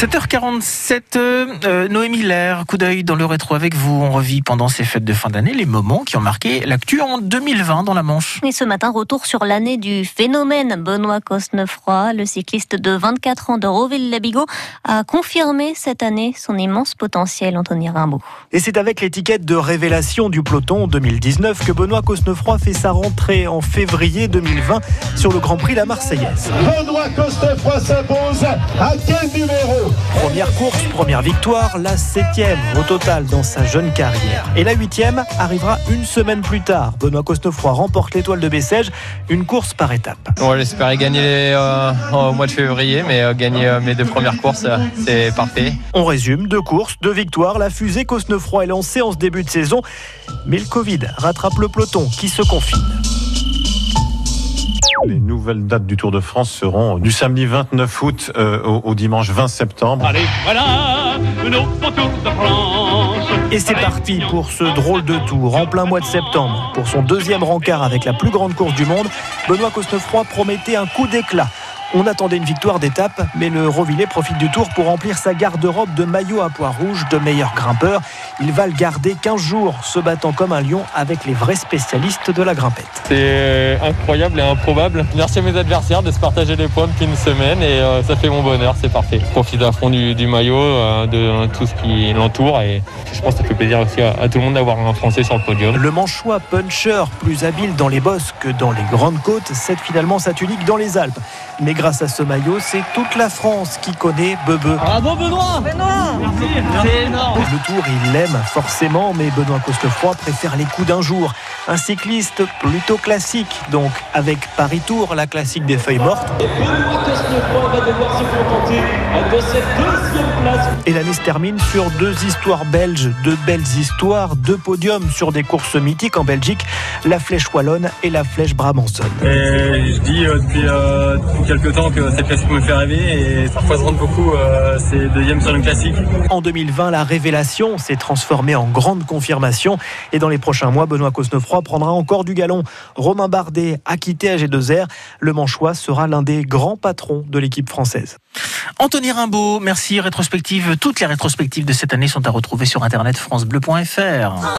7h47, euh, Noémie Lair, coup d'œil dans le rétro avec vous. On revit pendant ces fêtes de fin d'année les moments qui ont marqué l'actu en 2020 dans la Manche. Et ce matin, retour sur l'année du phénomène. Benoît Cosnefroy, le cycliste de 24 ans de Roville-Labigo, a confirmé cette année son immense potentiel, Anthony Rimbaud. Et c'est avec l'étiquette de révélation du peloton 2019 que Benoît Cosnefroy fait sa rentrée en février 2020 sur le Grand Prix La Marseillaise. Benoît Cosnefroy s'impose à quel numéro? Première course, première victoire, la septième au total dans sa jeune carrière. Et la huitième arrivera une semaine plus tard. Benoît Cosnefroy remporte l'étoile de Bessèges, une course par étape. J'espérais gagner euh, au mois de février, mais euh, gagner euh, mes deux premières courses, c'est parfait. On résume, deux courses, deux victoires, la fusée Cosnefroy est lancée en ce début de saison, mais le Covid rattrape le peloton qui se confine. Les nouvelles dates du Tour de France seront du samedi 29 août euh, au, au dimanche 20 septembre. Allez, voilà, Tour de France. Et c'est parti pour ce drôle de tour en plein mois de septembre. Pour son deuxième rencard avec la plus grande course du monde, Benoît Cosnefroy promettait un coup d'éclat. On attendait une victoire d'étape, mais le Rovillet profite du tour pour remplir sa garde-robe de maillot à pois rouge de meilleur grimpeur. Il va le garder 15 jours, se battant comme un lion avec les vrais spécialistes de la grimpette. C'est incroyable et improbable. Merci à mes adversaires de se partager les points depuis une semaine et euh, ça fait mon bonheur, c'est parfait. Je profite à fond du, du maillot, euh, de tout ce qui l'entoure et je pense que ça fait plaisir aussi à, à tout le monde d'avoir un Français sur le podium. Le manchois puncher, plus habile dans les bosses que dans les grandes côtes, cède finalement sa tunique dans les Alpes. Mais grâce à ce maillot, c'est toute la France qui connaît Bebe. Bravo Benoît C'est énorme Le tour, il l'aime forcément, mais Benoît Cosnefroy préfère les coups d'un jour. Un cycliste plutôt classique, donc avec Paris Tour, la classique des feuilles mortes. Et l'année se termine sur deux histoires belges, deux belles histoires, deux podiums sur des courses mythiques en Belgique, la Flèche Wallonne et la Flèche Brabançonne. Et je dis euh, depuis, euh, depuis quelques temps que cette classique me fait rêver et ça représente beaucoup euh, ces deuxièmes sur une classique. En 2020, la révélation s'est transformée en grande confirmation et dans les prochains mois, Benoît Cosnefroy prendra encore du galon. Romain Bardet a quitté AG2R. Le Manchois sera l'un des grands patrons de l'équipe française. Anthony Rimbaud, merci. Rétrospective, toutes les rétrospectives de cette année sont à retrouver sur internet francebleu.fr.